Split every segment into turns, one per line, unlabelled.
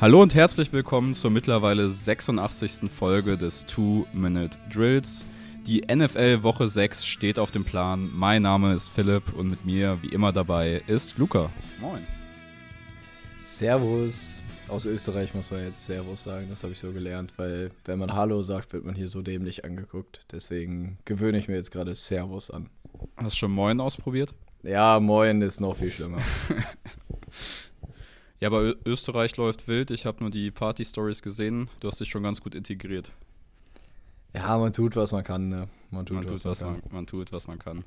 Hallo und herzlich willkommen zur mittlerweile 86. Folge des Two-Minute Drills. Die NFL Woche 6 steht auf dem Plan. Mein Name ist Philipp und mit mir, wie immer dabei, ist Luca.
Moin. Servus. Aus Österreich muss man jetzt Servus sagen, das habe ich so gelernt, weil wenn man Hallo sagt, wird man hier so dämlich angeguckt. Deswegen gewöhne ich mir jetzt gerade Servus an.
Hast du schon Moin ausprobiert?
Ja, Moin ist noch viel schlimmer.
Ja, aber Österreich läuft wild. Ich habe nur die Party-Stories gesehen. Du hast dich schon ganz gut integriert.
Ja, man tut, was man kann. Ne?
Man tut, man was, tut was, man, man, tut, was man kann.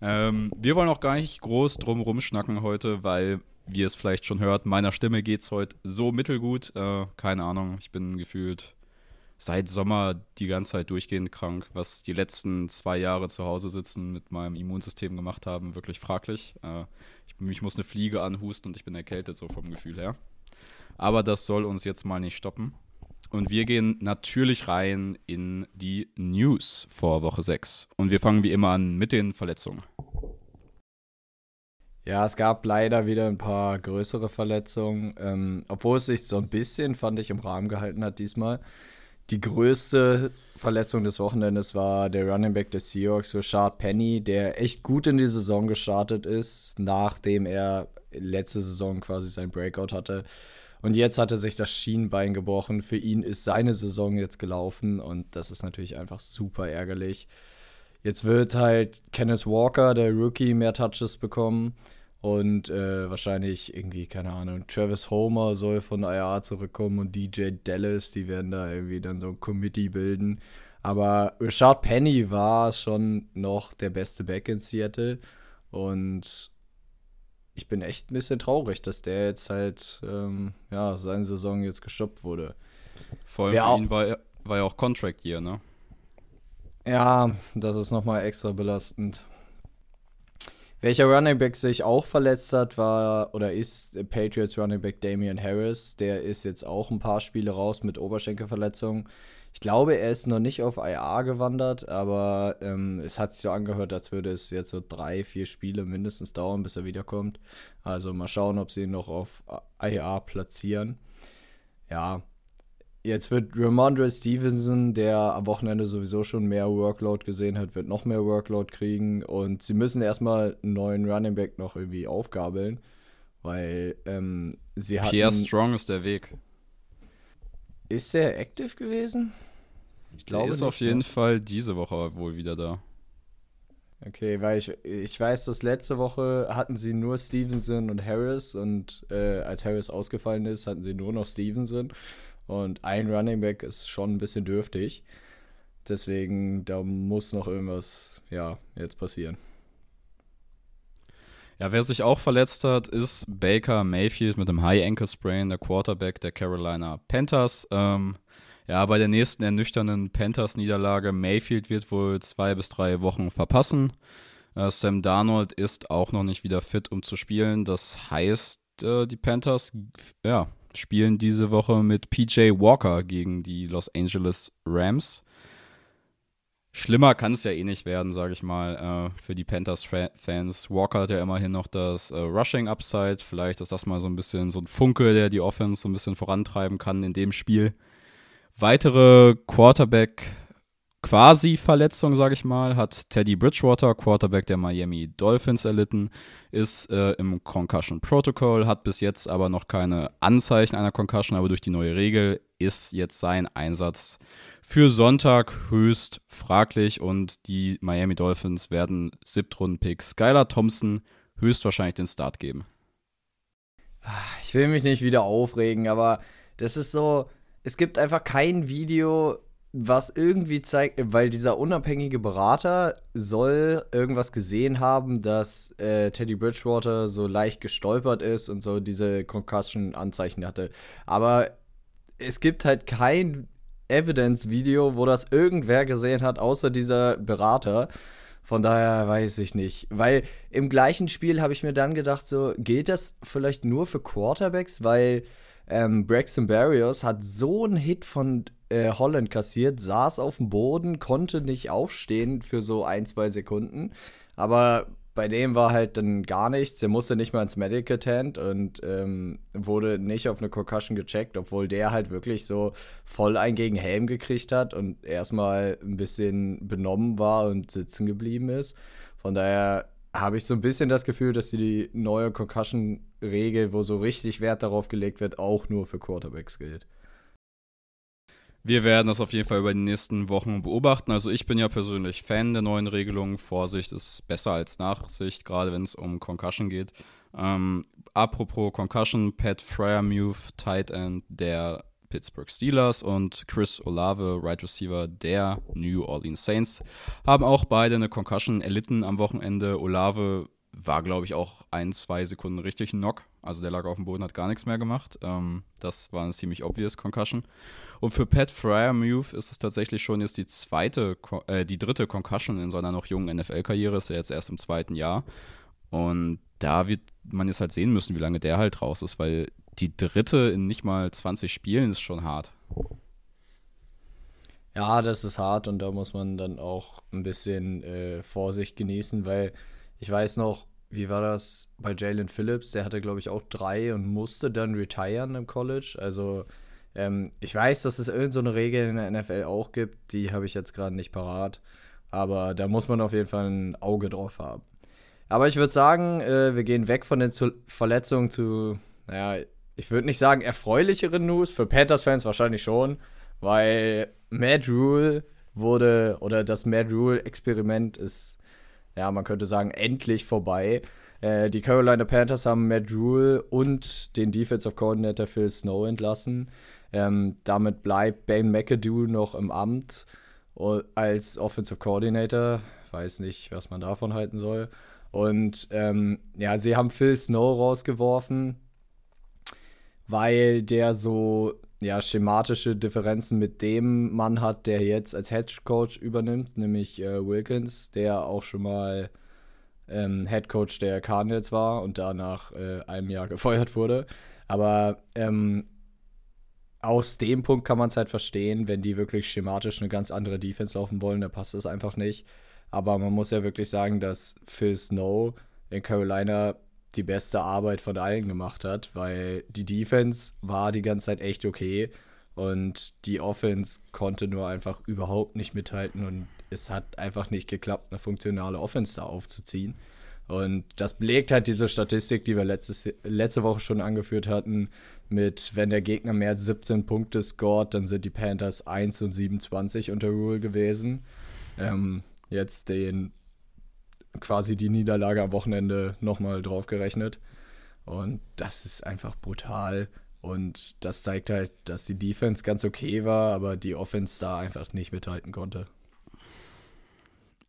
Ähm, wir wollen auch gar nicht groß drum rumschnacken heute, weil, wie ihr es vielleicht schon hört, meiner Stimme geht es heute so mittelgut. Äh, keine Ahnung, ich bin gefühlt seit Sommer die ganze Zeit durchgehend krank. Was die letzten zwei Jahre zu Hause sitzen mit meinem Immunsystem gemacht haben, wirklich fraglich. Äh, ich, mich muss eine Fliege anhusten und ich bin erkältet, so vom Gefühl her. Aber das soll uns jetzt mal nicht stoppen. Und wir gehen natürlich rein in die News vor Woche 6. Und wir fangen wie immer an mit den Verletzungen.
Ja, es gab leider wieder ein paar größere Verletzungen, ähm, obwohl es sich so ein bisschen, fand ich, im Rahmen gehalten hat diesmal. Die größte Verletzung des Wochenendes war der Running Back des Seahawks, Rashard Penny, der echt gut in die Saison gestartet ist, nachdem er letzte Saison quasi sein Breakout hatte. Und jetzt hat er sich das Schienbein gebrochen. Für ihn ist seine Saison jetzt gelaufen und das ist natürlich einfach super ärgerlich. Jetzt wird halt Kenneth Walker, der Rookie, mehr Touches bekommen. Und äh, wahrscheinlich irgendwie, keine Ahnung, Travis Homer soll von IR zurückkommen und DJ Dallas, die werden da irgendwie dann so ein Committee bilden. Aber Richard Penny war schon noch der beste Back in Seattle. Und ich bin echt ein bisschen traurig, dass der jetzt halt, ähm, ja, seine Saison jetzt gestoppt wurde.
Vor allem Wer für ihn war, war ja auch Contract Year, ne?
Ja, das ist nochmal extra belastend. Welcher Running Back sich auch verletzt hat, war oder ist Patriots Running Back Damian Harris. Der ist jetzt auch ein paar Spiele raus mit Oberschenkelverletzungen. Ich glaube, er ist noch nicht auf IA gewandert, aber ähm, es hat sich so angehört, als würde es jetzt so drei, vier Spiele mindestens dauern, bis er wiederkommt. Also mal schauen, ob sie ihn noch auf IA platzieren. Ja, Jetzt wird Ramondre Stevenson, der am Wochenende sowieso schon mehr Workload gesehen hat, wird noch mehr Workload kriegen und sie müssen erstmal einen neuen Running Back noch irgendwie aufgabeln, weil ähm, sie hatten...
Pierre Strong ist der Weg.
Ist der active gewesen?
Ich glaube, der ist auf jeden mehr. Fall diese Woche wohl wieder da.
Okay, weil ich, ich weiß, dass letzte Woche hatten sie nur Stevenson und Harris und äh, als Harris ausgefallen ist, hatten sie nur noch Stevenson. Und ein Running Back ist schon ein bisschen dürftig. Deswegen, da muss noch irgendwas, ja, jetzt passieren.
Ja, wer sich auch verletzt hat, ist Baker Mayfield mit einem High Ankle Sprain, der Quarterback der Carolina Panthers. Ähm, ja, bei der nächsten ernüchternden Panthers-Niederlage, Mayfield wird wohl zwei bis drei Wochen verpassen. Äh, Sam Darnold ist auch noch nicht wieder fit, um zu spielen. Das heißt, äh, die Panthers, ja, spielen diese Woche mit PJ Walker gegen die Los Angeles Rams. Schlimmer kann es ja eh nicht werden, sage ich mal, äh, für die Panthers-Fans. Walker hat ja immerhin noch das äh, Rushing-Upside. Vielleicht ist das mal so ein bisschen so ein Funke, der die Offense so ein bisschen vorantreiben kann in dem Spiel. Weitere Quarterback- Quasi-Verletzung, sage ich mal, hat Teddy Bridgewater, Quarterback der Miami Dolphins, erlitten, ist äh, im Concussion Protocol, hat bis jetzt aber noch keine Anzeichen einer Concussion, aber durch die neue Regel ist jetzt sein Einsatz für Sonntag höchst fraglich und die Miami Dolphins werden Siebtrunden-Pick Skylar Thompson höchstwahrscheinlich den Start geben.
Ich will mich nicht wieder aufregen, aber das ist so, es gibt einfach kein Video, was irgendwie zeigt, weil dieser unabhängige Berater soll irgendwas gesehen haben, dass äh, Teddy Bridgewater so leicht gestolpert ist und so diese Concussion-Anzeichen hatte. Aber es gibt halt kein Evidence-Video, wo das irgendwer gesehen hat, außer dieser Berater. Von daher weiß ich nicht. Weil im gleichen Spiel habe ich mir dann gedacht, so, gilt das vielleicht nur für Quarterbacks? Weil ähm, Braxton Barrios hat so einen Hit von äh, Holland kassiert, saß auf dem Boden, konnte nicht aufstehen für so ein, zwei Sekunden. Aber bei dem war halt dann gar nichts. Der musste nicht mal ins Medical Tent und ähm, wurde nicht auf eine Concussion gecheckt, obwohl der halt wirklich so voll ein gegen Helm gekriegt hat und erstmal ein bisschen benommen war und sitzen geblieben ist. Von daher habe ich so ein bisschen das Gefühl, dass die neue Concussion-Regel, wo so richtig Wert darauf gelegt wird, auch nur für Quarterbacks gilt.
Wir werden das auf jeden Fall über die nächsten Wochen beobachten. Also ich bin ja persönlich Fan der neuen Regelung. Vorsicht ist besser als Nachsicht, gerade wenn es um Concussion geht. Ähm, apropos Concussion, Pat Fryermuth, Tight End der Pittsburgh Steelers und Chris Olave, Right Receiver der New Orleans Saints, haben auch beide eine Concussion erlitten am Wochenende. Olave war, glaube ich, auch ein, zwei Sekunden richtig knock. Also der lag auf dem Boden, hat gar nichts mehr gemacht. Ähm, das war eine ziemlich obvious Concussion. Und für Pat Fryermuth ist es tatsächlich schon jetzt die zweite, äh, die dritte Concussion in seiner noch jungen NFL-Karriere. Ist er jetzt erst im zweiten Jahr. Und da wird man jetzt halt sehen müssen, wie lange der halt raus ist, weil die dritte in nicht mal 20 Spielen ist schon hart.
Ja, das ist hart und da muss man dann auch ein bisschen äh, Vorsicht genießen, weil ich weiß noch, wie war das bei Jalen Phillips? Der hatte, glaube ich, auch drei und musste dann retiren im College. Also, ähm, ich weiß, dass es irgendeine so Regel in der NFL auch gibt. Die habe ich jetzt gerade nicht parat. Aber da muss man auf jeden Fall ein Auge drauf haben. Aber ich würde sagen, äh, wir gehen weg von den zu Verletzungen zu, naja, ich würde nicht sagen erfreulicheren News. Für Panthers-Fans wahrscheinlich schon, weil Matt Rule wurde, oder das Matt Rule-Experiment ist ja, man könnte sagen, endlich vorbei. Äh, die Carolina Panthers haben Matt Rule und den Defensive Coordinator Phil Snow entlassen. Ähm, damit bleibt Ben McAdoo noch im Amt als Offensive Coordinator. Weiß nicht, was man davon halten soll. Und ähm, ja, sie haben Phil Snow rausgeworfen, weil der so ja, schematische Differenzen mit dem Mann hat, der jetzt als Head Coach übernimmt, nämlich äh, Wilkins, der auch schon mal ähm, Head Coach der Cardinals war und danach äh, einem Jahr gefeuert wurde. Aber ähm, aus dem Punkt kann man es halt verstehen, wenn die wirklich schematisch eine ganz andere Defense laufen wollen, dann passt es einfach nicht. Aber man muss ja wirklich sagen, dass Phil Snow in Carolina die beste Arbeit von allen gemacht hat, weil die Defense war die ganze Zeit echt okay und die Offense konnte nur einfach überhaupt nicht mithalten und es hat einfach nicht geklappt, eine funktionale Offense da aufzuziehen. Und das belegt halt diese Statistik, die wir letztes, letzte Woche schon angeführt hatten, mit wenn der Gegner mehr als 17 Punkte scored, dann sind die Panthers 1 und 27 unter Rule gewesen. Ähm, jetzt den quasi die Niederlage am Wochenende nochmal draufgerechnet. Und das ist einfach brutal. Und das zeigt halt, dass die Defense ganz okay war, aber die Offense da einfach nicht mithalten konnte.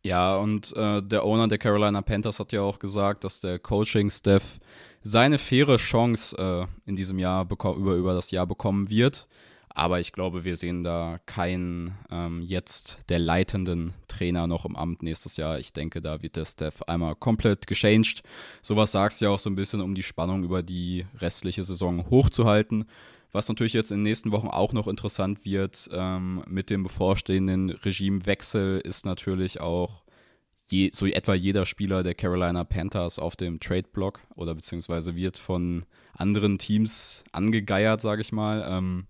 Ja, und äh, der Owner der Carolina Panthers hat ja auch gesagt, dass der Coaching-Staff seine faire Chance äh, in diesem Jahr über, über das Jahr bekommen wird. Aber ich glaube, wir sehen da keinen ähm, jetzt der leitenden Trainer noch im Amt nächstes Jahr. Ich denke, da wird der Staff einmal komplett gechanged. Sowas sagst du ja auch so ein bisschen, um die Spannung über die restliche Saison hochzuhalten. Was natürlich jetzt in den nächsten Wochen auch noch interessant wird ähm, mit dem bevorstehenden Regimewechsel, ist natürlich auch je, so etwa jeder Spieler der Carolina Panthers auf dem Trade-Block oder beziehungsweise wird von anderen Teams angegeiert, sage ich mal. Ähm,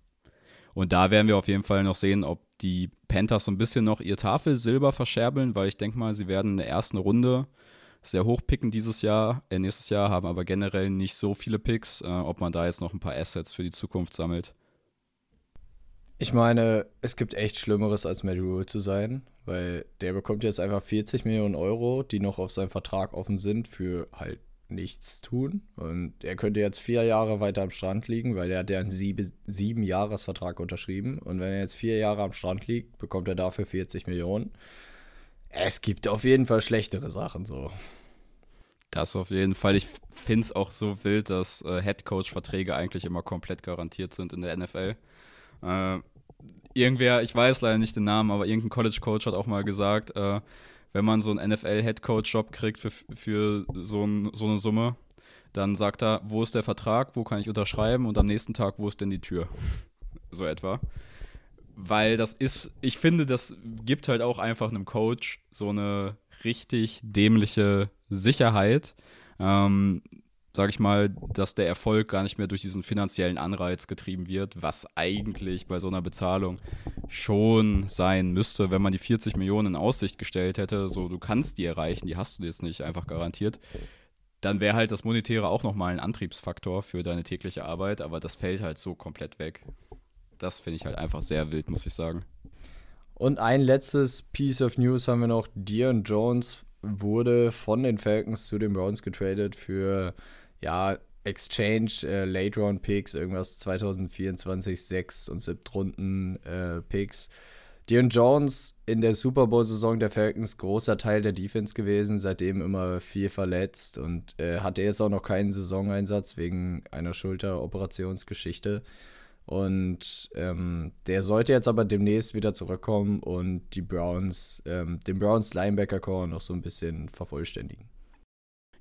und da werden wir auf jeden Fall noch sehen, ob die Panthers so ein bisschen noch ihr Tafelsilber verscherbeln, weil ich denke mal, sie werden in der ersten Runde sehr hoch picken dieses Jahr, äh, nächstes Jahr, haben aber generell nicht so viele Picks, äh, ob man da jetzt noch ein paar Assets für die Zukunft sammelt.
Ich meine, es gibt echt Schlimmeres als Matt Rule zu sein, weil der bekommt jetzt einfach 40 Millionen Euro, die noch auf seinem Vertrag offen sind für halt nichts tun. Und er könnte jetzt vier Jahre weiter am Strand liegen, weil er hat ja einen sieben, sieben Jahresvertrag unterschrieben. Und wenn er jetzt vier Jahre am Strand liegt, bekommt er dafür 40 Millionen. Es gibt auf jeden Fall schlechtere Sachen so.
Das auf jeden Fall. Ich finde es auch so wild, dass äh, Headcoach-Verträge eigentlich immer komplett garantiert sind in der NFL. Äh, irgendwer, ich weiß leider nicht den Namen, aber irgendein College-Coach hat auch mal gesagt, äh, wenn man so einen NFL-Headcoach-Job kriegt für, für so, ein, so eine Summe, dann sagt er, wo ist der Vertrag, wo kann ich unterschreiben und am nächsten Tag, wo ist denn die Tür? So etwa. Weil das ist, ich finde, das gibt halt auch einfach einem Coach so eine richtig dämliche Sicherheit. Ähm, sage ich mal, dass der Erfolg gar nicht mehr durch diesen finanziellen Anreiz getrieben wird, was eigentlich bei so einer Bezahlung schon sein müsste, wenn man die 40 Millionen in Aussicht gestellt hätte, so du kannst die erreichen, die hast du jetzt nicht einfach garantiert, dann wäre halt das Monetäre auch nochmal ein Antriebsfaktor für deine tägliche Arbeit, aber das fällt halt so komplett weg. Das finde ich halt einfach sehr wild, muss ich sagen.
Und ein letztes Piece of News haben wir noch. Dion Jones wurde von den Falcons zu den Browns getradet für ja, Exchange, äh, Late Round Picks, irgendwas 2024, 6 und 7 Runden äh, Picks. Dion Jones in der Super Bowl-Saison der Falcons großer Teil der Defense gewesen, seitdem immer viel verletzt und äh, hatte jetzt auch noch keinen Saisoneinsatz wegen einer Schulteroperationsgeschichte. Und ähm, der sollte jetzt aber demnächst wieder zurückkommen und die Browns, ähm, den Browns Linebacker-Core noch so ein bisschen vervollständigen.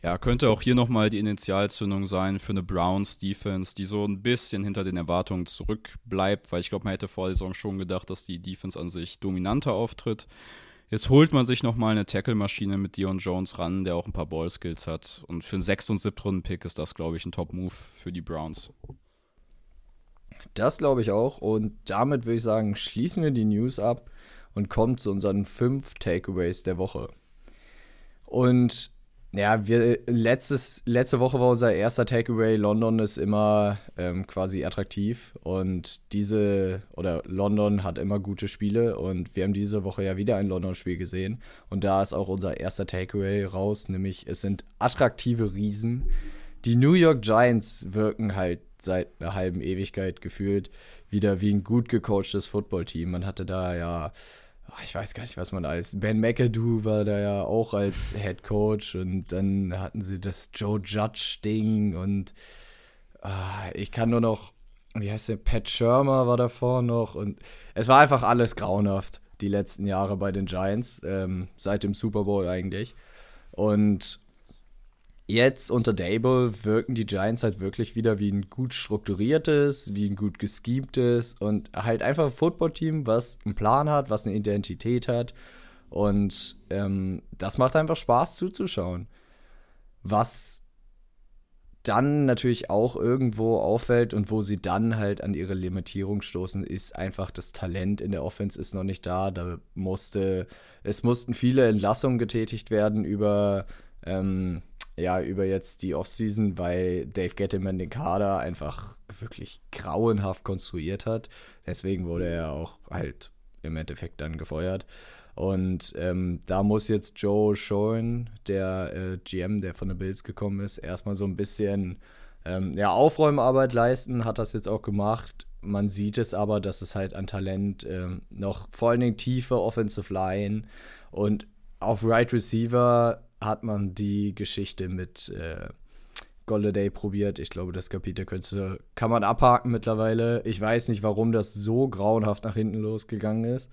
Ja, könnte auch hier nochmal die Initialzündung sein für eine Browns-Defense, die so ein bisschen hinter den Erwartungen zurückbleibt, weil ich glaube, man hätte vor der Saison schon gedacht, dass die Defense an sich dominanter auftritt. Jetzt holt man sich nochmal eine Tackle-Maschine mit Dion Jones ran, der auch ein paar Ball-Skills hat. Und für einen 6- und 7-Runden-Pick ist das, glaube ich, ein Top-Move für die Browns.
Das glaube ich auch. Und damit würde ich sagen, schließen wir die News ab und kommen zu unseren fünf Takeaways der Woche. Und ja, wir, letztes, letzte Woche war unser erster Takeaway. London ist immer ähm, quasi attraktiv und diese, oder London hat immer gute Spiele und wir haben diese Woche ja wieder ein London-Spiel gesehen und da ist auch unser erster Takeaway raus, nämlich es sind attraktive Riesen. Die New York Giants wirken halt seit einer halben Ewigkeit gefühlt wieder wie ein gut gecoachtes Footballteam. Man hatte da ja ich weiß gar nicht, was man als. Ben McAdoo war da ja auch als Head Coach und dann hatten sie das Joe Judge-Ding und äh, ich kann nur noch, wie heißt der, Pat Shermer war davor noch und es war einfach alles grauenhaft, die letzten Jahre bei den Giants, ähm, seit dem Super Bowl eigentlich. Und Jetzt unter Dable wirken die Giants halt wirklich wieder wie ein gut strukturiertes, wie ein gut geschemtes und halt einfach ein Footballteam, was einen Plan hat, was eine Identität hat. Und ähm, das macht einfach Spaß zuzuschauen. Was dann natürlich auch irgendwo auffällt und wo sie dann halt an ihre Limitierung stoßen, ist einfach das Talent in der Offense ist noch nicht da. Da musste, es mussten viele Entlassungen getätigt werden über ähm, ja, über jetzt die Offseason, weil Dave Gettleman den Kader einfach wirklich grauenhaft konstruiert hat. Deswegen wurde er auch halt im Endeffekt dann gefeuert. Und ähm, da muss jetzt Joe Schoen, der äh, GM, der von den Bills gekommen ist, erstmal so ein bisschen ähm, ja, Aufräumarbeit leisten, hat das jetzt auch gemacht. Man sieht es aber, dass es halt an Talent ähm, noch vor allen Dingen tiefe Offensive Line und auf Right Receiver hat man die Geschichte mit äh, Golladay probiert. Ich glaube, das Kapitel könnte, kann man abhaken mittlerweile. Ich weiß nicht, warum das so grauenhaft nach hinten losgegangen ist.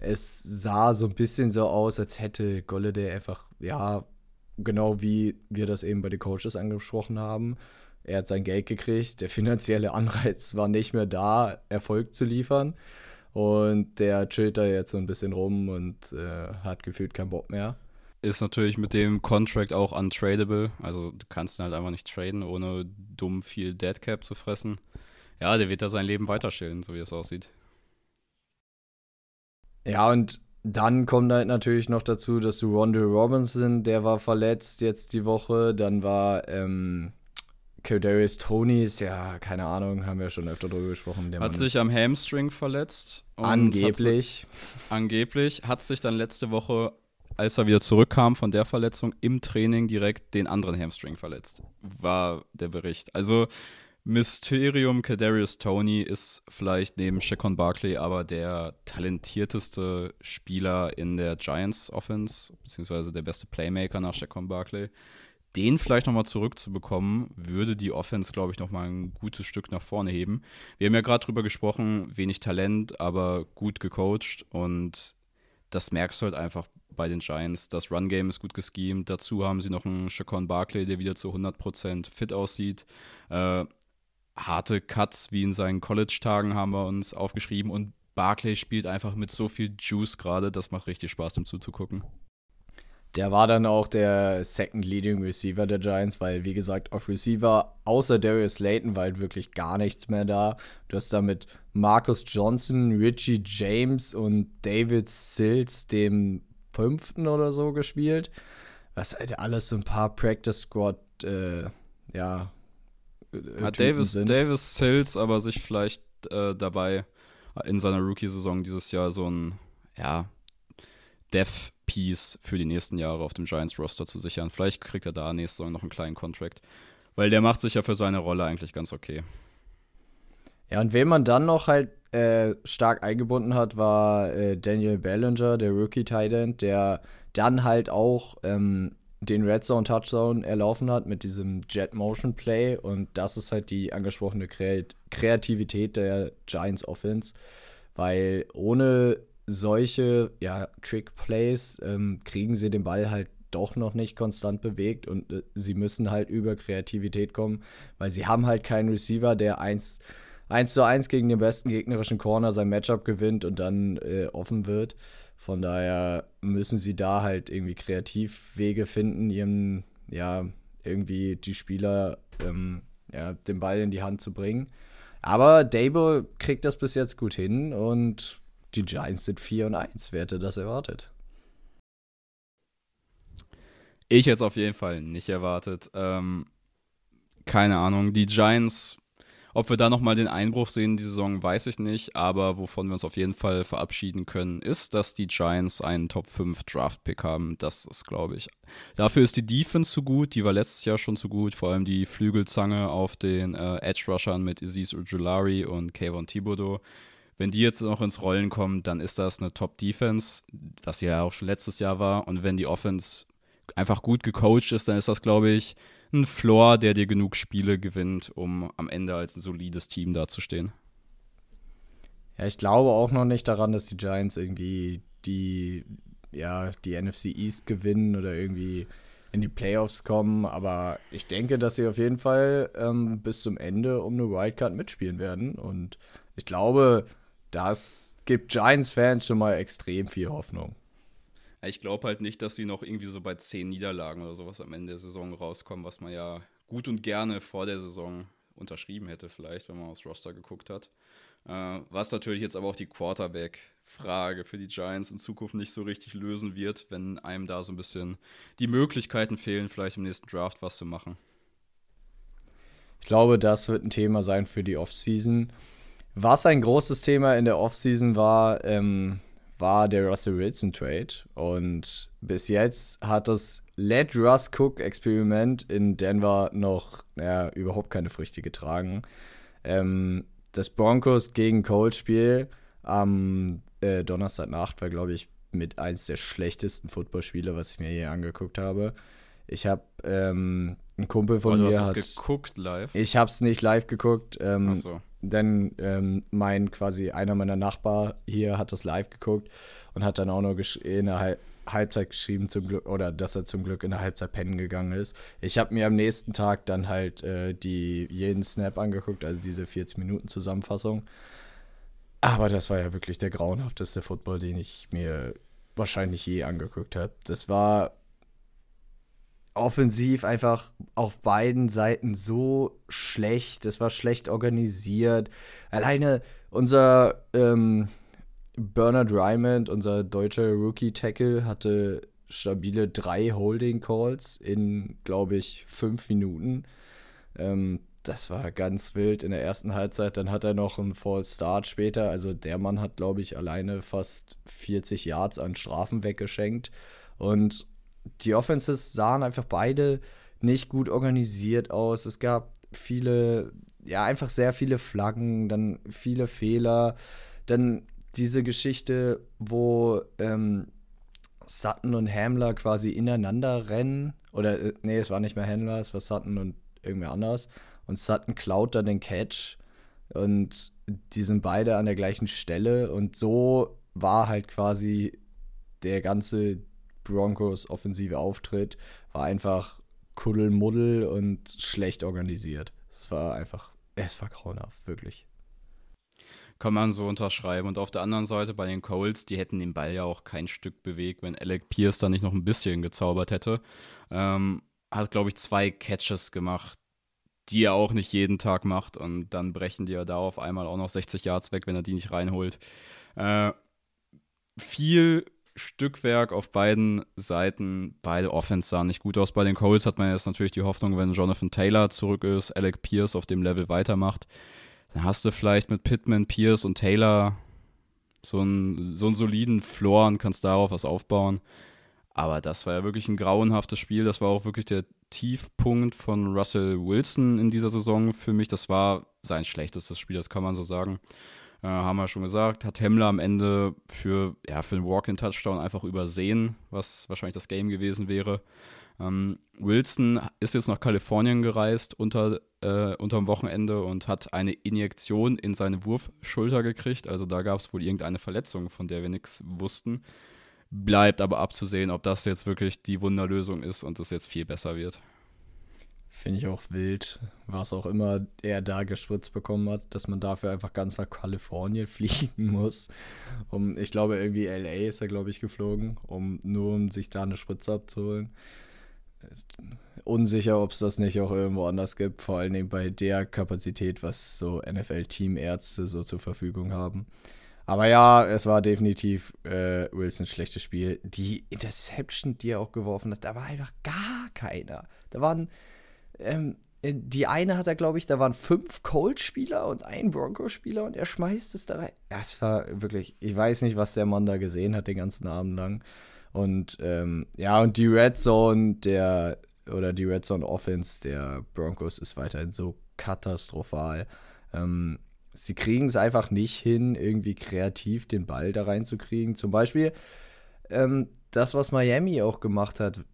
Es sah so ein bisschen so aus, als hätte Golladay einfach, ja, genau wie wir das eben bei den Coaches angesprochen haben. Er hat sein Geld gekriegt, der finanzielle Anreiz war nicht mehr da, Erfolg zu liefern. Und der chillt da jetzt so ein bisschen rum und äh, hat gefühlt keinen Bock mehr
ist natürlich mit dem Contract auch untradable. Also du kannst ihn halt einfach nicht traden, ohne dumm viel Deadcap zu fressen. Ja, der wird da sein Leben weiterschillen, so wie es aussieht.
Ja, und dann kommt halt natürlich noch dazu, dass du Rondell Robinson, der war verletzt jetzt die Woche. Dann war ähm, Kadarius Tony, ist ja, keine Ahnung, haben wir schon öfter drüber gesprochen.
hat sich am Hamstring verletzt.
angeblich.
Hat, angeblich. Hat sich dann letzte Woche als er wieder zurückkam von der Verletzung, im Training direkt den anderen Hamstring verletzt. War der Bericht. Also Mysterium Kadarius Tony ist vielleicht neben Shaquan Barkley aber der talentierteste Spieler in der Giants Offense, beziehungsweise der beste Playmaker nach Shaquan Barkley. Den vielleicht nochmal zurückzubekommen, würde die Offense, glaube ich, nochmal ein gutes Stück nach vorne heben. Wir haben ja gerade drüber gesprochen, wenig Talent, aber gut gecoacht und das merkst du halt einfach bei den Giants. Das Run-Game ist gut geschemt. Dazu haben sie noch einen Shaquan Barkley, der wieder zu 100% fit aussieht. Äh, harte Cuts wie in seinen College-Tagen haben wir uns aufgeschrieben. Und Barkley spielt einfach mit so viel Juice gerade. Das macht richtig Spaß, dem zuzugucken.
Der war dann auch der Second Leading Receiver der Giants, weil, wie gesagt, auf Receiver außer Darius Slayton war halt wirklich gar nichts mehr da. Du hast da mit Marcus Johnson, Richie James und David Sills, dem fünften oder so, gespielt. Was halt alles so ein paar Practice Squad, äh, ja.
Äh, Hat Davis, sind. Davis Sills aber sich vielleicht äh, dabei in seiner Rookie-Saison dieses Jahr so ein, ja, Dev Piece für die nächsten Jahre auf dem Giants-Roster zu sichern. Vielleicht kriegt er da nächste Saison noch einen kleinen Contract. Weil der macht sich ja für seine Rolle eigentlich ganz okay.
Ja, und wen man dann noch halt äh, stark eingebunden hat, war äh, Daniel Ballinger, der Rookie-Titan, der dann halt auch ähm, den Red Zone Touchdown erlaufen hat mit diesem Jet Motion Play. Und das ist halt die angesprochene Kreativität der Giants Offense. Weil ohne solche ja, Trick-Plays ähm, kriegen sie den Ball halt doch noch nicht konstant bewegt und äh, sie müssen halt über Kreativität kommen, weil sie haben halt keinen Receiver, der 1, 1 zu 1 gegen den besten gegnerischen Corner sein Matchup gewinnt und dann äh, offen wird. Von daher müssen sie da halt irgendwie Kreativwege finden, ihren, ja, irgendwie die Spieler ähm, ja, den Ball in die Hand zu bringen. Aber Dable kriegt das bis jetzt gut hin und die Giants sind 4 und 1. Wer hätte das erwartet?
Ich hätte es auf jeden Fall nicht erwartet. Ähm, keine Ahnung. Die Giants, ob wir da nochmal den Einbruch sehen, die Saison, weiß ich nicht. Aber wovon wir uns auf jeden Fall verabschieden können, ist, dass die Giants einen Top 5 Draft-Pick haben. Das ist, glaube ich. Dafür ist die Defense zu gut. Die war letztes Jahr schon zu gut. Vor allem die Flügelzange auf den äh, Edge-Rushern mit Aziz Ujulari und Kayvon Thibodeau wenn die jetzt noch ins Rollen kommen, dann ist das eine Top-Defense, was ja auch schon letztes Jahr war. Und wenn die Offense einfach gut gecoacht ist, dann ist das, glaube ich, ein Floor, der dir genug Spiele gewinnt, um am Ende als ein solides Team dazustehen.
Ja, ich glaube auch noch nicht daran, dass die Giants irgendwie die, ja, die NFC East gewinnen oder irgendwie in die Playoffs kommen, aber ich denke, dass sie auf jeden Fall ähm, bis zum Ende um eine Wildcard mitspielen werden. Und ich glaube, das gibt Giants-Fans schon mal extrem viel Hoffnung.
Ich glaube halt nicht, dass sie noch irgendwie so bei zehn Niederlagen oder sowas am Ende der Saison rauskommen, was man ja gut und gerne vor der Saison unterschrieben hätte, vielleicht, wenn man aufs Roster geguckt hat. Äh, was natürlich jetzt aber auch die Quarterback-Frage für die Giants in Zukunft nicht so richtig lösen wird, wenn einem da so ein bisschen die Möglichkeiten fehlen, vielleicht im nächsten Draft was zu machen.
Ich glaube, das wird ein Thema sein für die Offseason. Was ein großes Thema in der Offseason war, ähm, war der Russell Wilson Trade. Und bis jetzt hat das Let Russ Cook Experiment in Denver noch ja, überhaupt keine Früchte getragen. Ähm, das Broncos gegen Colts Spiel am äh, Donnerstagnacht war, glaube ich, mit eins der schlechtesten Footballspiele, was ich mir je angeguckt habe. Ich habe ähm, ein Kumpel von oh, mir. Du hast
hat, geguckt live?
Ich habe es nicht live geguckt. Ähm, so. Denn ähm, mein quasi einer meiner Nachbar hier hat das live geguckt und hat dann auch noch in der Halb Halbzeit geschrieben zum Glück oder dass er zum Glück in der Halbzeit pennen gegangen ist. Ich habe mir am nächsten Tag dann halt äh, die jeden Snap angeguckt, also diese 40 Minuten Zusammenfassung. Aber das war ja wirklich der grauenhafteste Football, den ich mir wahrscheinlich je angeguckt habe. Das war offensiv einfach auf beiden Seiten so schlecht. Es war schlecht organisiert. Alleine unser ähm, Bernard Ryman, unser deutscher Rookie-Tackle, hatte stabile drei Holding Calls in, glaube ich, fünf Minuten. Ähm, das war ganz wild in der ersten Halbzeit. Dann hat er noch einen False Start später. Also der Mann hat, glaube ich, alleine fast 40 Yards an Strafen weggeschenkt. Und die Offenses sahen einfach beide nicht gut organisiert aus. Es gab viele, ja, einfach sehr viele Flaggen, dann viele Fehler. Dann diese Geschichte, wo ähm, Sutton und Hamler quasi ineinander rennen. Oder, äh, nee, es war nicht mehr Hamler, es war Sutton und irgendwer anders. Und Sutton klaut dann den Catch. Und die sind beide an der gleichen Stelle. Und so war halt quasi der ganze Broncos offensive Auftritt war einfach Kuddelmuddel und schlecht organisiert. Es war einfach, es war grauenhaft, wirklich.
Kann man so unterschreiben. Und auf der anderen Seite bei den Colts, die hätten den Ball ja auch kein Stück bewegt, wenn Alec Pierce da nicht noch ein bisschen gezaubert hätte. Ähm, hat, glaube ich, zwei Catches gemacht, die er auch nicht jeden Tag macht. Und dann brechen die ja da auf einmal auch noch 60 Yards weg, wenn er die nicht reinholt. Äh, viel Stückwerk auf beiden Seiten. Beide Offense sahen nicht gut aus. Bei den Coles hat man jetzt natürlich die Hoffnung, wenn Jonathan Taylor zurück ist, Alec Pierce auf dem Level weitermacht, dann hast du vielleicht mit Pittman, Pierce und Taylor so einen, so einen soliden Floor und kannst darauf was aufbauen. Aber das war ja wirklich ein grauenhaftes Spiel. Das war auch wirklich der Tiefpunkt von Russell Wilson in dieser Saison für mich. Das war sein schlechtestes Spiel, das kann man so sagen. Äh, haben wir schon gesagt. Hat Hemmler am Ende für, ja, für einen Walk-in-Touchdown einfach übersehen, was wahrscheinlich das Game gewesen wäre. Ähm, Wilson ist jetzt nach Kalifornien gereist unter, äh, unterm Wochenende und hat eine Injektion in seine Wurfschulter gekriegt. Also da gab es wohl irgendeine Verletzung, von der wir nichts wussten. Bleibt aber abzusehen, ob das jetzt wirklich die Wunderlösung ist und es jetzt viel besser wird.
Finde ich auch wild, was auch immer er da gespritzt bekommen hat, dass man dafür einfach ganz nach Kalifornien fliegen muss. Um, ich glaube, irgendwie LA ist er, glaube ich, geflogen, um nur um sich da eine Spritze abzuholen. Unsicher, ob es das nicht auch irgendwo anders gibt, vor allen Dingen bei der Kapazität, was so NFL-Teamärzte so zur Verfügung haben. Aber ja, es war definitiv äh, Wilsons schlechtes Spiel. Die Interception, die er auch geworfen hat, da war einfach gar keiner. Da waren, ähm, die eine hat er, glaube ich, da waren fünf Cold-Spieler und ein Bronco-Spieler und er schmeißt es da rein. Das war wirklich, ich weiß nicht, was der Mann da gesehen hat den ganzen Abend lang. Und ähm, ja, und die Red Zone der, oder die Red Zone Offense der Broncos ist weiterhin so katastrophal. Ähm, sie kriegen es einfach nicht hin, irgendwie kreativ den Ball da reinzukriegen. Zum Beispiel ähm, das, was Miami auch gemacht hat,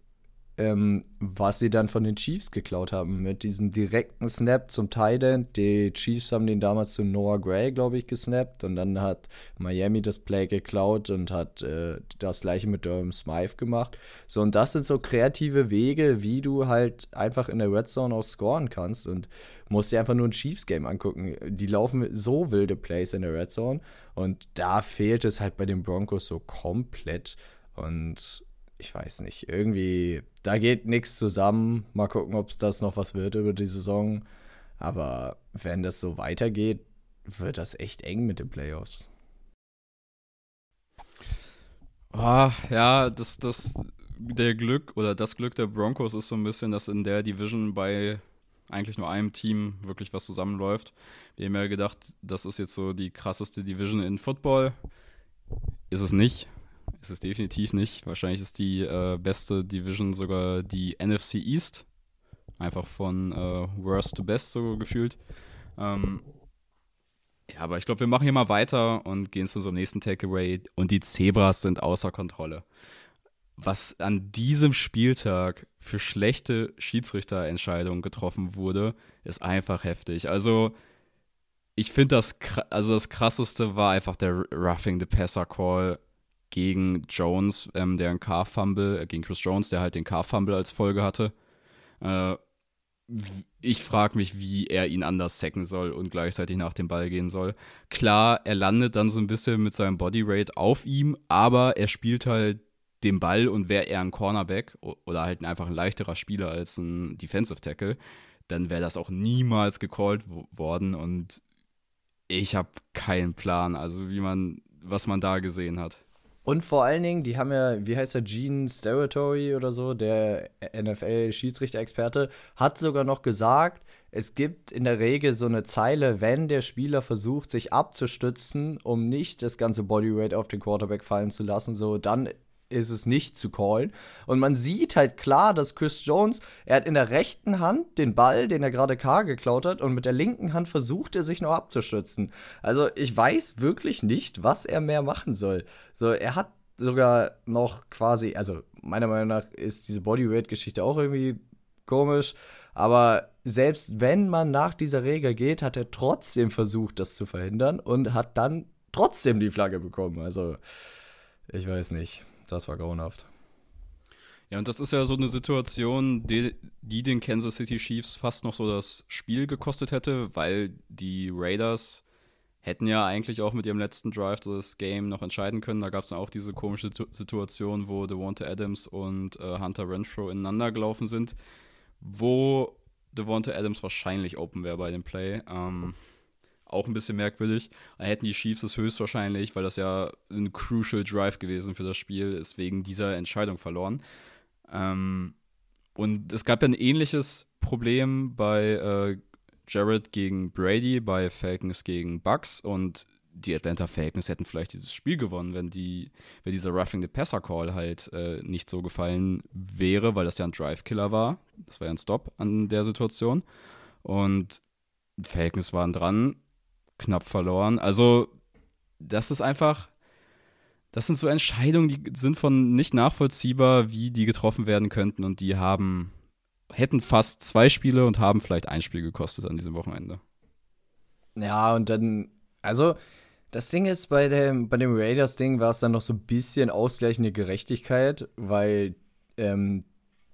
ähm, was sie dann von den Chiefs geklaut haben, mit diesem direkten Snap zum Tight. Die Chiefs haben den damals zu Noah Gray, glaube ich, gesnappt und dann hat Miami das Play geklaut und hat äh, das gleiche mit Durham Smythe gemacht. So, und das sind so kreative Wege, wie du halt einfach in der Red Zone auch scoren kannst und musst dir einfach nur ein Chiefs-Game angucken. Die laufen so wilde Plays in der Red Zone und da fehlt es halt bei den Broncos so komplett und ich weiß nicht, irgendwie, da geht nichts zusammen. Mal gucken, ob das noch was wird über die Saison. Aber wenn das so weitergeht, wird das echt eng mit den Playoffs.
Oh, ja, das, das, der Glück oder das Glück der Broncos ist so ein bisschen, dass in der Division bei eigentlich nur einem Team wirklich was zusammenläuft. Wir haben ja gedacht, das ist jetzt so die krasseste Division in Football. Ist es nicht ist es definitiv nicht. Wahrscheinlich ist die äh, beste Division sogar die NFC East. Einfach von äh, worst to best so gefühlt. Ähm, ja, aber ich glaube, wir machen hier mal weiter und gehen zu unserem nächsten Takeaway. Und die Zebras sind außer Kontrolle. Was an diesem Spieltag für schlechte Schiedsrichterentscheidungen getroffen wurde, ist einfach heftig. Also, ich finde das, also das krasseste war einfach der Roughing the Passer Call gegen Jones, ähm, der einen Car-Fumble, äh, gegen Chris Jones, der halt den Car-Fumble als Folge hatte. Äh, ich frage mich, wie er ihn anders sacken soll und gleichzeitig nach dem Ball gehen soll. Klar, er landet dann so ein bisschen mit seinem Bodyrate auf ihm, aber er spielt halt den Ball und wäre er ein Cornerback oder halt einfach ein leichterer Spieler als ein Defensive Tackle, dann wäre das auch niemals gecallt worden und ich habe keinen Plan, also wie man, was man da gesehen hat.
Und vor allen Dingen, die haben ja, wie heißt der, Gene Steratory oder so, der NFL-Schiedsrichter-Experte, hat sogar noch gesagt, es gibt in der Regel so eine Zeile, wenn der Spieler versucht, sich abzustützen, um nicht das ganze Bodyweight auf den Quarterback fallen zu lassen, so dann ist es nicht zu callen. Und man sieht halt klar, dass Chris Jones, er hat in der rechten Hand den Ball, den er gerade K geklaut hat, und mit der linken Hand versucht er sich noch abzustützen. Also ich weiß wirklich nicht, was er mehr machen soll. So, er hat sogar noch quasi, also meiner Meinung nach ist diese Bodyweight-Geschichte auch irgendwie komisch, aber selbst wenn man nach dieser Regel geht, hat er trotzdem versucht, das zu verhindern und hat dann trotzdem die Flagge bekommen. Also, ich weiß nicht. Das war grauenhaft.
Ja, und das ist ja so eine Situation, die, die den Kansas City Chiefs fast noch so das Spiel gekostet hätte, weil die Raiders hätten ja eigentlich auch mit ihrem letzten Drive das Game noch entscheiden können. Da gab es dann auch diese komische Situation, wo Devonta Adams und äh, Hunter Renfro ineinander gelaufen sind, wo Devonta Adams wahrscheinlich open wäre bei dem Play. Ähm, auch ein bisschen merkwürdig. Dann hätten die Chiefs es höchstwahrscheinlich, weil das ja ein crucial Drive gewesen für das Spiel ist, wegen dieser Entscheidung verloren. Ähm, und es gab ja ein ähnliches Problem bei äh, Jared gegen Brady, bei Falcons gegen Bucks und die Atlanta Falcons hätten vielleicht dieses Spiel gewonnen, wenn die, wenn dieser Roughing the Passer Call halt äh, nicht so gefallen wäre, weil das ja ein Drive-Killer war. Das war ja ein Stop an der Situation. Und Falcons waren dran, knapp verloren. Also, das ist einfach, das sind so Entscheidungen, die sind von nicht nachvollziehbar, wie die getroffen werden könnten und die haben, hätten fast zwei Spiele und haben vielleicht ein Spiel gekostet an diesem Wochenende.
Ja, und dann, also, das Ding ist, bei dem, bei dem Raiders-Ding war es dann noch so ein bisschen ausgleichende Gerechtigkeit, weil ähm,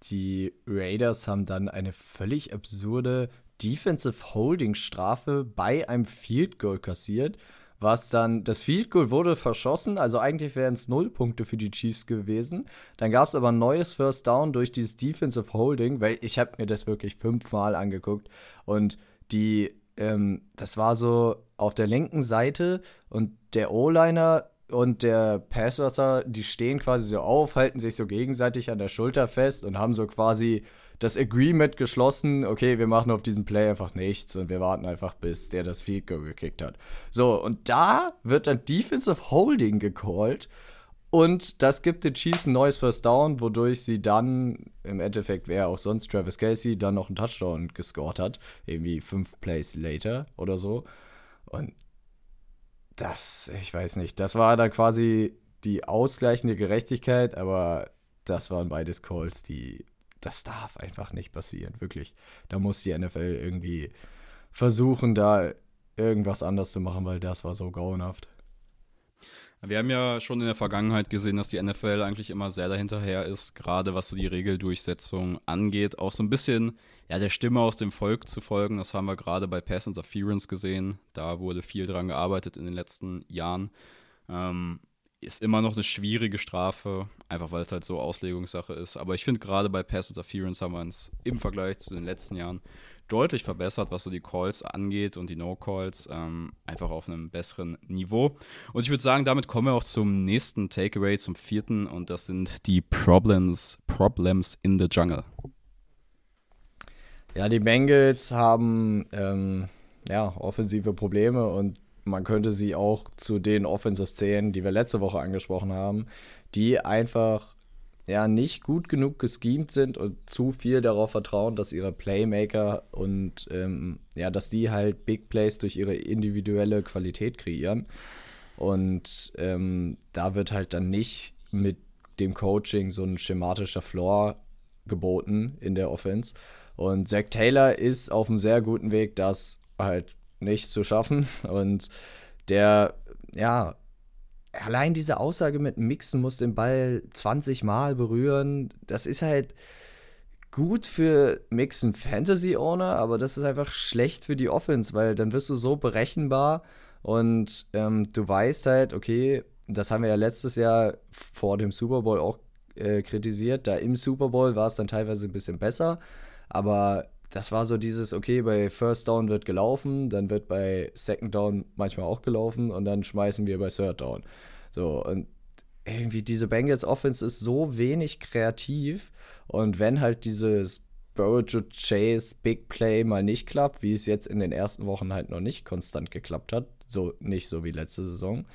die Raiders haben dann eine völlig absurde Defensive Holding Strafe bei einem Field Goal kassiert, was dann, das Field Goal wurde verschossen, also eigentlich wären es null Punkte für die Chiefs gewesen. Dann gab es aber ein neues First Down durch dieses Defensive Holding, weil ich habe mir das wirklich fünfmal angeguckt und die ähm, das war so auf der linken Seite und der O-Liner und der Passwasser, die stehen quasi so auf, halten sich so gegenseitig an der Schulter fest und haben so quasi das Agreement geschlossen, okay, wir machen auf diesem Play einfach nichts und wir warten einfach, bis der das Field Goal gekickt hat. So, und da wird dann Defensive Holding gecallt und das gibt den Chiefs ein neues First Down, wodurch sie dann, im Endeffekt wäre auch sonst Travis Casey, dann noch einen Touchdown gescored hat. Irgendwie fünf Plays later oder so. Und das, ich weiß nicht, das war dann quasi die ausgleichende Gerechtigkeit, aber das waren beides Calls, die, das darf einfach nicht passieren, wirklich. Da muss die NFL irgendwie versuchen, da irgendwas anders zu machen, weil das war so grauenhaft.
Wir haben ja schon in der Vergangenheit gesehen, dass die NFL eigentlich immer sehr dahinterher ist, gerade was so die Regeldurchsetzung angeht. Auch so ein bisschen ja, der Stimme aus dem Volk zu folgen. Das haben wir gerade bei Pass Interference gesehen. Da wurde viel dran gearbeitet in den letzten Jahren. Ähm, ist immer noch eine schwierige Strafe, einfach weil es halt so Auslegungssache ist. Aber ich finde gerade bei Pass Interference haben wir uns im Vergleich zu den letzten Jahren deutlich verbessert, was so die Calls angeht und die No-Calls, ähm, einfach auf einem besseren Niveau. Und ich würde sagen, damit kommen wir auch zum nächsten Takeaway, zum vierten, und das sind die Problems, Problems in the Jungle.
Ja, die Bengals haben ähm, ja, offensive Probleme und man könnte sie auch zu den Offensive zählen, die wir letzte Woche angesprochen haben, die einfach ja nicht gut genug geschemt sind und zu viel darauf vertrauen, dass ihre Playmaker und ähm, ja, dass die halt Big Plays durch ihre individuelle Qualität kreieren. Und ähm, da wird halt dann nicht mit dem Coaching so ein schematischer Floor geboten in der Offense. Und Zach Taylor ist auf einem sehr guten Weg, das halt nicht zu schaffen. Und der, ja, allein diese Aussage mit Mixen muss den Ball 20 Mal berühren, das ist halt gut für Mixen Fantasy Owner, aber das ist einfach schlecht für die Offense, weil dann wirst du so berechenbar und ähm, du weißt halt, okay, das haben wir ja letztes Jahr vor dem Super Bowl auch äh, kritisiert. Da im Super Bowl war es dann teilweise ein bisschen besser, aber das war so dieses, okay, bei First Down wird gelaufen, dann wird bei Second Down manchmal auch gelaufen und dann schmeißen wir bei Third Down. So, und irgendwie diese Bengals Offense ist so wenig kreativ und wenn halt dieses Burrow Chase Big Play mal nicht klappt, wie es jetzt in den ersten Wochen halt noch nicht konstant geklappt hat, so nicht so wie letzte Saison,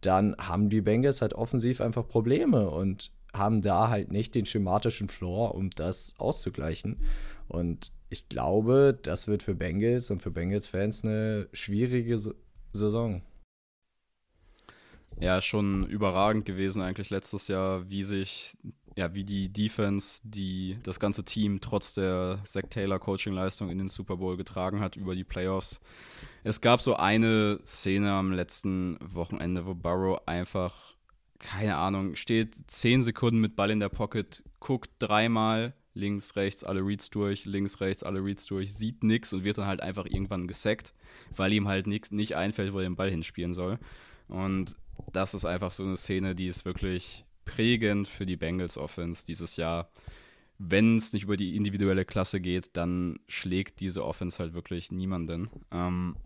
dann haben die Bengals halt offensiv einfach Probleme und haben da halt nicht den schematischen Floor, um das auszugleichen. Und ich glaube, das wird für Bengals und für Bengals-Fans eine schwierige Saison.
Ja, schon überragend gewesen eigentlich letztes Jahr, wie sich, ja, wie die Defense, die das ganze Team trotz der Zach Taylor Coaching-Leistung in den Super Bowl getragen hat über die Playoffs. Es gab so eine Szene am letzten Wochenende, wo Burrow einfach, keine Ahnung, steht zehn Sekunden mit Ball in der Pocket, guckt dreimal links, rechts alle Reads durch, links, rechts alle Reads durch, sieht nichts und wird dann halt einfach irgendwann gesackt, weil ihm halt nix, nicht einfällt, wo er den Ball hinspielen soll. Und das ist einfach so eine Szene, die ist wirklich prägend für die Bengals Offense dieses Jahr. Wenn es nicht über die individuelle Klasse geht, dann schlägt diese Offense halt wirklich niemanden. Ähm,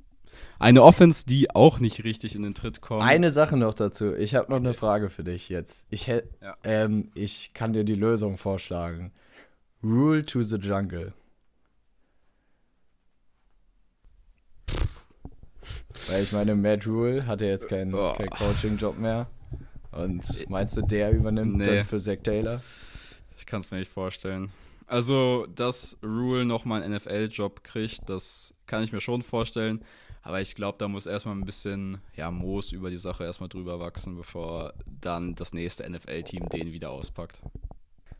eine Offense, die auch nicht richtig in den Tritt kommt.
Eine Sache noch dazu. Ich habe noch eine Frage für dich jetzt. Ich, ja. ähm, ich kann dir die Lösung vorschlagen. Rule to the Jungle. Weil ich meine, Matt Rule hat ja jetzt keinen, oh. keinen Coaching-Job mehr. Und meinst du, der übernimmt nee. dann für Zach Taylor?
Ich kann es mir nicht vorstellen. Also, dass Rule nochmal einen NFL-Job kriegt, das kann ich mir schon vorstellen. Aber ich glaube, da muss erstmal ein bisschen ja, Moos über die Sache erstmal drüber wachsen, bevor dann das nächste NFL-Team den wieder auspackt.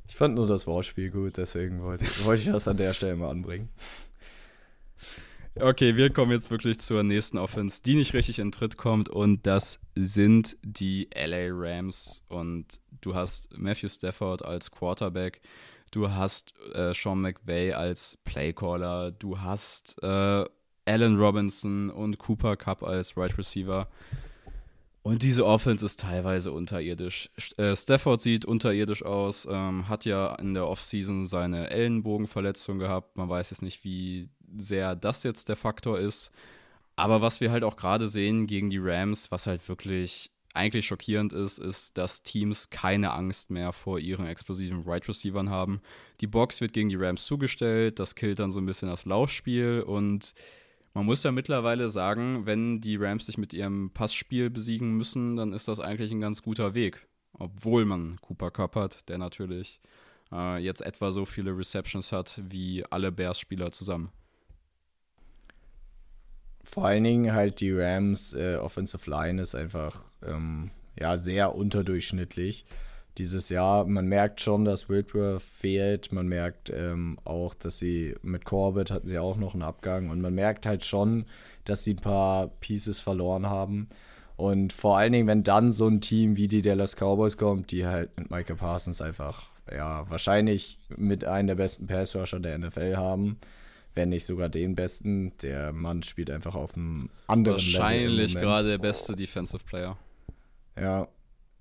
Ich fand nur das Wortspiel gut, deswegen wollte, wollte ich das an der Stelle mal anbringen.
Okay, wir kommen jetzt wirklich zur nächsten Offense, die nicht richtig in Tritt kommt und das sind die LA Rams und du hast Matthew Stafford als Quarterback, du hast äh, Sean McVay als Playcaller, du hast äh, Allen Robinson und Cooper Cup als Right Receiver. Und diese Offense ist teilweise unterirdisch. Äh, Stafford sieht unterirdisch aus, ähm, hat ja in der Offseason seine Ellenbogenverletzung gehabt. Man weiß jetzt nicht, wie sehr das jetzt der Faktor ist. Aber was wir halt auch gerade sehen gegen die Rams, was halt wirklich eigentlich schockierend ist, ist, dass Teams keine Angst mehr vor ihren explosiven Right Receivern haben. Die Box wird gegen die Rams zugestellt, das killt dann so ein bisschen das Laufspiel und man muss ja mittlerweile sagen, wenn die Rams sich mit ihrem Passspiel besiegen müssen, dann ist das eigentlich ein ganz guter Weg. Obwohl man Cooper Cup hat, der natürlich äh, jetzt etwa so viele Receptions hat wie alle Bears-Spieler zusammen.
Vor allen Dingen halt die Rams äh, Offensive Line ist einfach ähm, ja, sehr unterdurchschnittlich dieses Jahr. Man merkt schon, dass Whitworth fehlt. Man merkt ähm, auch, dass sie mit Corbett hatten sie auch noch einen Abgang. Und man merkt halt schon, dass sie ein paar Pieces verloren haben. Und vor allen Dingen, wenn dann so ein Team wie die Dallas Cowboys kommt, die halt mit Michael Parsons einfach, ja, wahrscheinlich mit einem der besten Pass-Rusher der NFL haben, wenn nicht sogar den besten. Der Mann spielt einfach auf einem anderen
Wahrscheinlich Level. Wahrscheinlich gerade der beste Defensive Player.
Ja,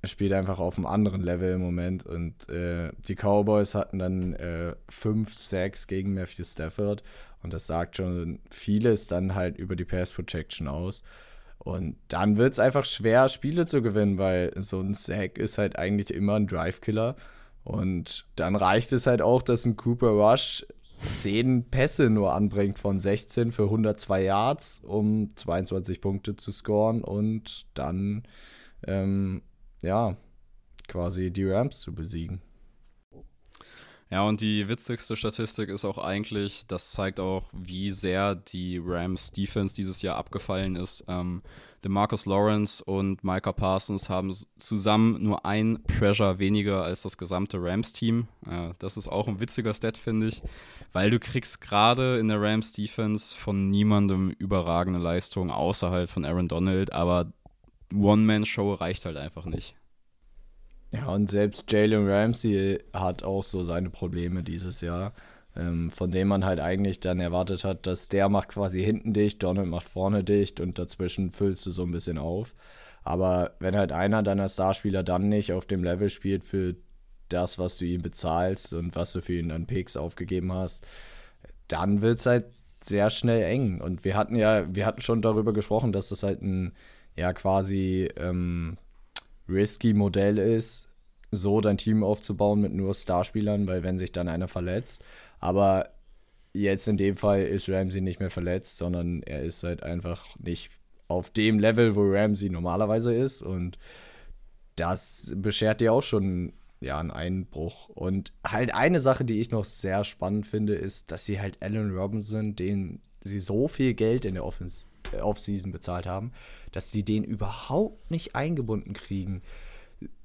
er spielt einfach auf einem anderen Level im Moment. Und äh, die Cowboys hatten dann äh, fünf Sacks gegen Matthew Stafford. Und das sagt schon vieles dann halt über die Pass Protection aus. Und dann wird es einfach schwer, Spiele zu gewinnen, weil so ein Sack ist halt eigentlich immer ein Drive-Killer. Und dann reicht es halt auch, dass ein Cooper Rush zehn Pässe nur anbringt von 16 für 102 Yards, um 22 Punkte zu scoren und dann ähm, ja, quasi die Rams zu besiegen.
Ja, und die witzigste Statistik ist auch eigentlich, das zeigt auch, wie sehr die Rams Defense dieses Jahr abgefallen ist. Ähm, Marcus Lawrence und Micah Parsons haben zusammen nur ein Pressure weniger als das gesamte Rams-Team. Äh, das ist auch ein witziger Stat, finde ich, weil du kriegst gerade in der Rams Defense von niemandem überragende Leistung außerhalb von Aaron Donald, aber One-Man-Show reicht halt einfach nicht.
Ja, und selbst Jalen Ramsey hat auch so seine Probleme dieses Jahr, ähm, von dem man halt eigentlich dann erwartet hat, dass der macht quasi hinten dicht, Donald macht vorne dicht und dazwischen füllst du so ein bisschen auf. Aber wenn halt einer deiner Starspieler dann nicht auf dem Level spielt für das, was du ihm bezahlst und was du für ihn an Picks aufgegeben hast, dann wird es halt sehr schnell eng. Und wir hatten ja, wir hatten schon darüber gesprochen, dass das halt ein ja quasi ähm, risky Modell ist, so dein Team aufzubauen mit nur Starspielern, weil wenn sich dann einer verletzt. Aber jetzt in dem Fall ist Ramsey nicht mehr verletzt, sondern er ist halt einfach nicht auf dem Level, wo Ramsey normalerweise ist. Und das beschert dir auch schon ja, einen Einbruch. Und halt eine Sache, die ich noch sehr spannend finde, ist, dass sie halt Allen Robinson, den sie so viel Geld in der Offseason bezahlt haben, dass sie den überhaupt nicht eingebunden kriegen.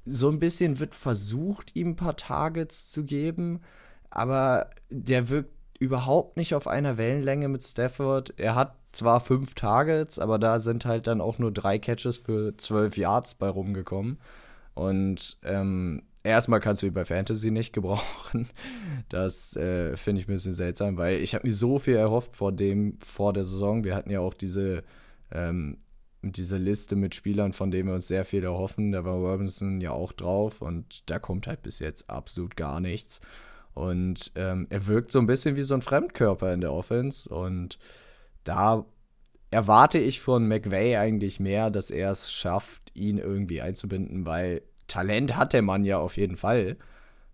So ein bisschen wird versucht, ihm ein paar Targets zu geben, aber der wirkt überhaupt nicht auf einer Wellenlänge mit Stafford. Er hat zwar fünf Targets, aber da sind halt dann auch nur drei Catches für zwölf Yards bei rumgekommen. Und ähm, erstmal kannst du ihn bei Fantasy nicht gebrauchen. Das äh, finde ich ein bisschen seltsam, weil ich habe mir so viel erhofft vor dem, vor der Saison. Wir hatten ja auch diese, ähm, diese Liste mit Spielern, von denen wir uns sehr viel erhoffen. Da war Robinson ja auch drauf und da kommt halt bis jetzt absolut gar nichts. Und ähm, er wirkt so ein bisschen wie so ein Fremdkörper in der Offense. Und da erwarte ich von McVay eigentlich mehr, dass er es schafft, ihn irgendwie einzubinden, weil Talent hat der Mann ja auf jeden Fall.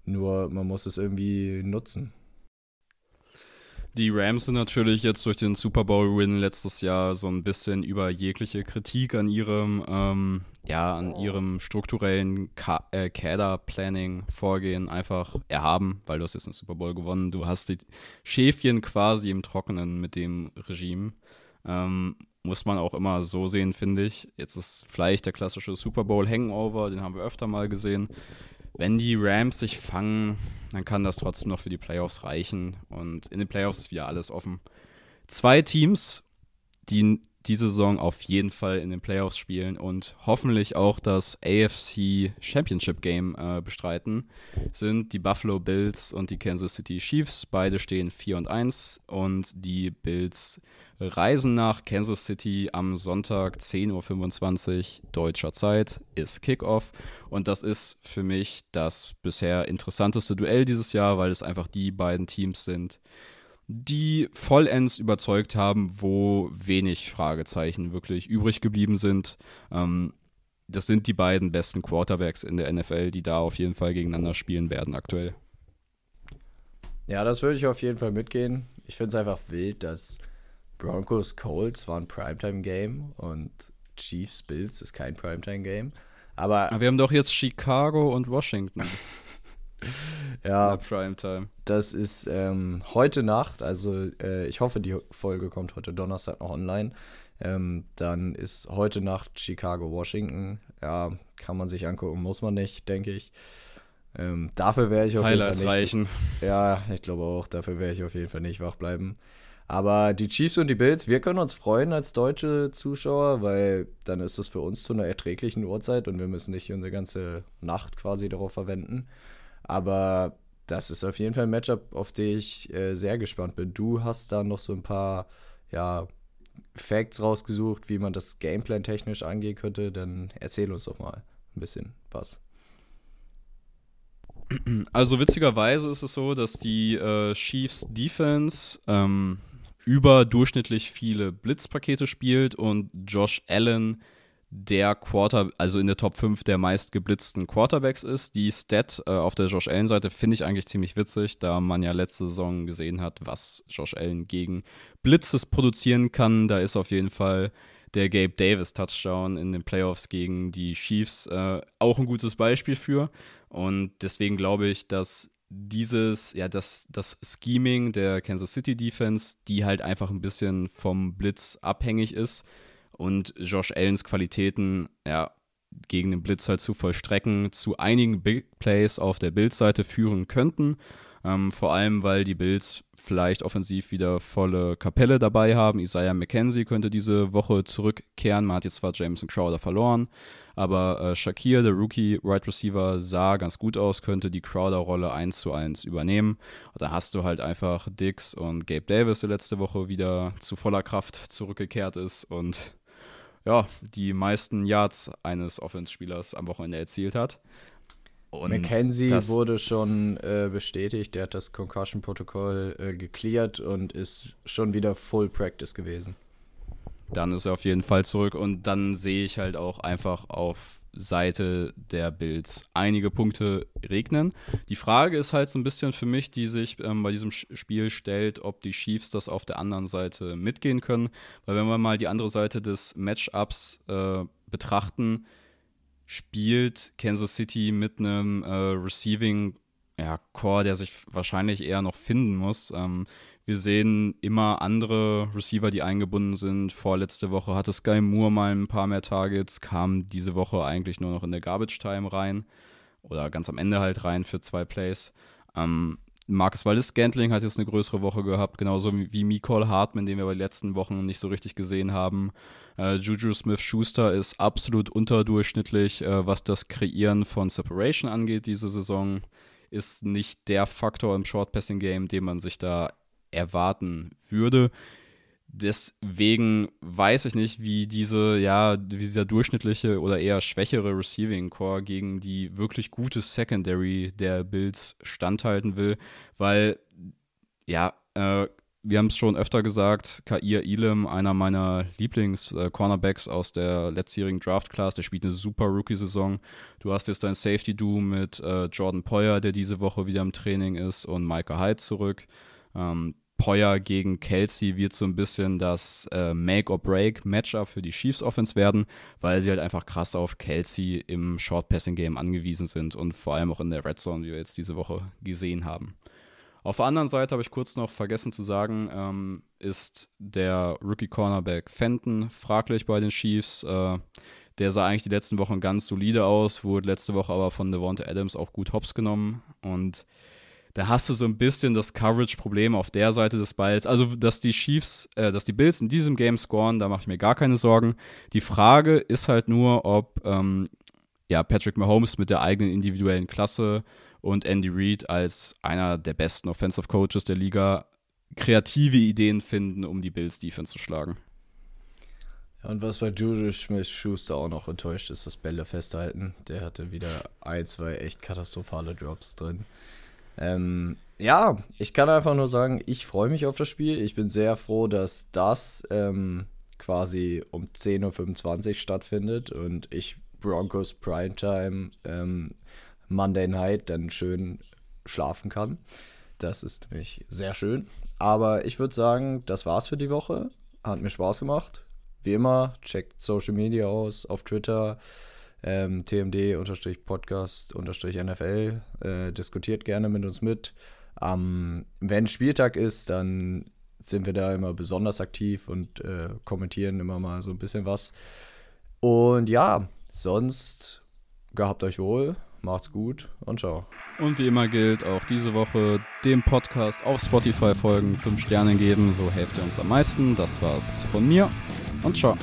Nur man muss es irgendwie nutzen.
Die Rams sind natürlich jetzt durch den Super Bowl-Win letztes Jahr so ein bisschen über jegliche Kritik an ihrem, ähm, ja, an ihrem strukturellen äh, Kader-Planning-Vorgehen einfach erhaben, weil du hast jetzt einen Super Bowl gewonnen. Du hast die Schäfchen quasi im Trockenen mit dem Regime. Ähm, muss man auch immer so sehen, finde ich. Jetzt ist vielleicht der klassische Super Bowl-Hangover, den haben wir öfter mal gesehen wenn die Rams sich fangen, dann kann das trotzdem noch für die Playoffs reichen. Und in den Playoffs ist wieder alles offen. Zwei Teams, die diese Saison auf jeden Fall in den Playoffs spielen und hoffentlich auch das AFC Championship Game äh, bestreiten, sind die Buffalo Bills und die Kansas City Chiefs. Beide stehen 4 und 1 und die Bills reisen nach Kansas City am Sonntag 10.25 Uhr deutscher Zeit, ist Kickoff. Und das ist für mich das bisher interessanteste Duell dieses Jahr, weil es einfach die beiden Teams sind, die vollends überzeugt haben, wo wenig Fragezeichen wirklich übrig geblieben sind. Ähm, das sind die beiden besten Quarterbacks in der NFL, die da auf jeden Fall gegeneinander spielen werden aktuell.
Ja, das würde ich auf jeden Fall mitgehen. Ich finde es einfach wild, dass Broncos Colts war ein Primetime-Game und Chiefs Bills ist kein Primetime-Game. Aber,
Aber wir haben doch jetzt Chicago und Washington.
ja, Primetime. Das ist ähm, heute Nacht, also äh, ich hoffe, die Folge kommt heute Donnerstag noch online. Ähm, dann ist heute Nacht Chicago, Washington. Ja, kann man sich angucken, muss man nicht, denke ich. Ähm, dafür wäre ich auf
Highlights
jeden Fall
nicht. reichen.
Ja, ich glaube auch, dafür werde ich auf jeden Fall nicht wach bleiben. Aber die Chiefs und die Bills, wir können uns freuen als deutsche Zuschauer, weil dann ist es für uns zu einer erträglichen Uhrzeit und wir müssen nicht unsere ganze Nacht quasi darauf verwenden. Aber das ist auf jeden Fall ein Matchup, auf das ich äh, sehr gespannt bin. Du hast da noch so ein paar, ja, Facts rausgesucht, wie man das Gameplan technisch angehen könnte. Dann erzähl uns doch mal ein bisschen was.
Also witzigerweise ist es so, dass die äh, Chiefs Defense ähm, überdurchschnittlich viele Blitzpakete spielt und Josh Allen der Quarter, also in der Top 5 der meist geblitzten Quarterbacks ist. Die Stat äh, auf der Josh Allen-Seite finde ich eigentlich ziemlich witzig, da man ja letzte Saison gesehen hat, was Josh Allen gegen Blitzes produzieren kann. Da ist auf jeden Fall der Gabe Davis Touchdown in den Playoffs gegen die Chiefs äh, auch ein gutes Beispiel für. Und deswegen glaube ich, dass dieses, ja, das, das Scheming der Kansas City Defense, die halt einfach ein bisschen vom Blitz abhängig ist, und Josh Allens Qualitäten, ja, gegen den Blitz halt zu vollstrecken, zu einigen Big Plays auf der Bills-Seite führen könnten. Ähm, vor allem, weil die Bills vielleicht offensiv wieder volle Kapelle dabei haben. Isaiah McKenzie könnte diese Woche zurückkehren. Man hat jetzt zwar Jameson Crowder verloren, aber äh, Shakir, der Rookie Right Receiver, sah ganz gut aus, könnte die Crowder-Rolle 1 zu 1 übernehmen. Und da hast du halt einfach Dix und Gabe Davis, der letzte Woche wieder zu voller Kraft zurückgekehrt ist und ja, die meisten Yards eines Offense-Spielers am Wochenende erzielt hat.
Und McKenzie wurde schon äh, bestätigt, der hat das Concussion-Protokoll äh, geklärt und ist schon wieder Full Practice gewesen.
Dann ist er auf jeden Fall zurück und dann sehe ich halt auch einfach auf Seite der Bills einige Punkte regnen. Die Frage ist halt so ein bisschen für mich, die sich ähm, bei diesem Spiel stellt, ob die Chiefs das auf der anderen Seite mitgehen können. Weil wenn wir mal die andere Seite des Matchups äh, betrachten, spielt Kansas City mit einem äh, Receiving ja, Core, der sich wahrscheinlich eher noch finden muss. Ähm, wir sehen immer andere Receiver, die eingebunden sind. Vorletzte Woche hatte Sky Moore mal ein paar mehr Targets, kam diese Woche eigentlich nur noch in der Garbage Time rein oder ganz am Ende halt rein für zwei Plays. Ähm, Marcus Wallis Scantling hat jetzt eine größere Woche gehabt, genauso wie Nicole Hartman, den wir bei den letzten Wochen nicht so richtig gesehen haben. Äh, Juju Smith-Schuster ist absolut unterdurchschnittlich, äh, was das Kreieren von Separation angeht diese Saison. Ist nicht der Faktor im Short-Passing-Game, den man sich da erwarten würde. Deswegen weiß ich nicht, wie diese, ja, wie dieser durchschnittliche oder eher schwächere Receiving Core gegen die wirklich gute Secondary der Bills standhalten will, weil, ja, äh, wir haben es schon öfter gesagt, Kair Elam, einer meiner Lieblings-Cornerbacks äh, aus der letztjährigen Draft-Class, der spielt eine super Rookie-Saison. Du hast jetzt dein Safety-Do mit äh, Jordan Poyer, der diese Woche wieder im Training ist, und Micah Hyde zurück. Ähm, Poyer gegen Kelsey wird so ein bisschen das äh, Make-or-Break-Matchup für die Chiefs Offense werden, weil sie halt einfach krass auf Kelsey im Short-Passing-Game angewiesen sind und vor allem auch in der Red Zone, wie wir jetzt diese Woche gesehen haben. Auf der anderen Seite habe ich kurz noch vergessen zu sagen, ähm, ist der Rookie-Cornerback Fenton fraglich bei den Chiefs. Äh, der sah eigentlich die letzten Wochen ganz solide aus, wurde letzte Woche aber von Devonta Adams auch gut hops genommen und da hast du so ein bisschen das Coverage-Problem auf der Seite des Balls. Also, dass die Chiefs, äh, dass die Bills in diesem Game scoren, da mache ich mir gar keine Sorgen. Die Frage ist halt nur, ob ähm, ja, Patrick Mahomes mit der eigenen individuellen Klasse und Andy Reid als einer der besten Offensive Coaches der Liga kreative Ideen finden, um die Bills Defense zu schlagen.
Und was bei Juju Smith-Schuster auch noch enttäuscht ist, das Bälle festhalten. Der hatte wieder ein, zwei echt katastrophale Drops drin. Ähm, ja, ich kann einfach nur sagen, ich freue mich auf das Spiel. Ich bin sehr froh, dass das ähm, quasi um 10.25 Uhr stattfindet und ich Broncos Primetime ähm, Monday Night dann schön schlafen kann. Das ist nämlich sehr schön. Aber ich würde sagen, das war's für die Woche. Hat mir Spaß gemacht. Wie immer, checkt Social Media aus auf Twitter, ähm, TMD-Podcast-NFL. Äh, diskutiert gerne mit uns mit. Ähm, wenn Spieltag ist, dann sind wir da immer besonders aktiv und äh, kommentieren immer mal so ein bisschen was. Und ja, sonst gehabt euch wohl, macht's gut und ciao.
Und wie immer gilt auch diese Woche dem Podcast auf Spotify folgen, 5 Sterne geben, so helft ihr uns am meisten. Das war's von mir und ciao.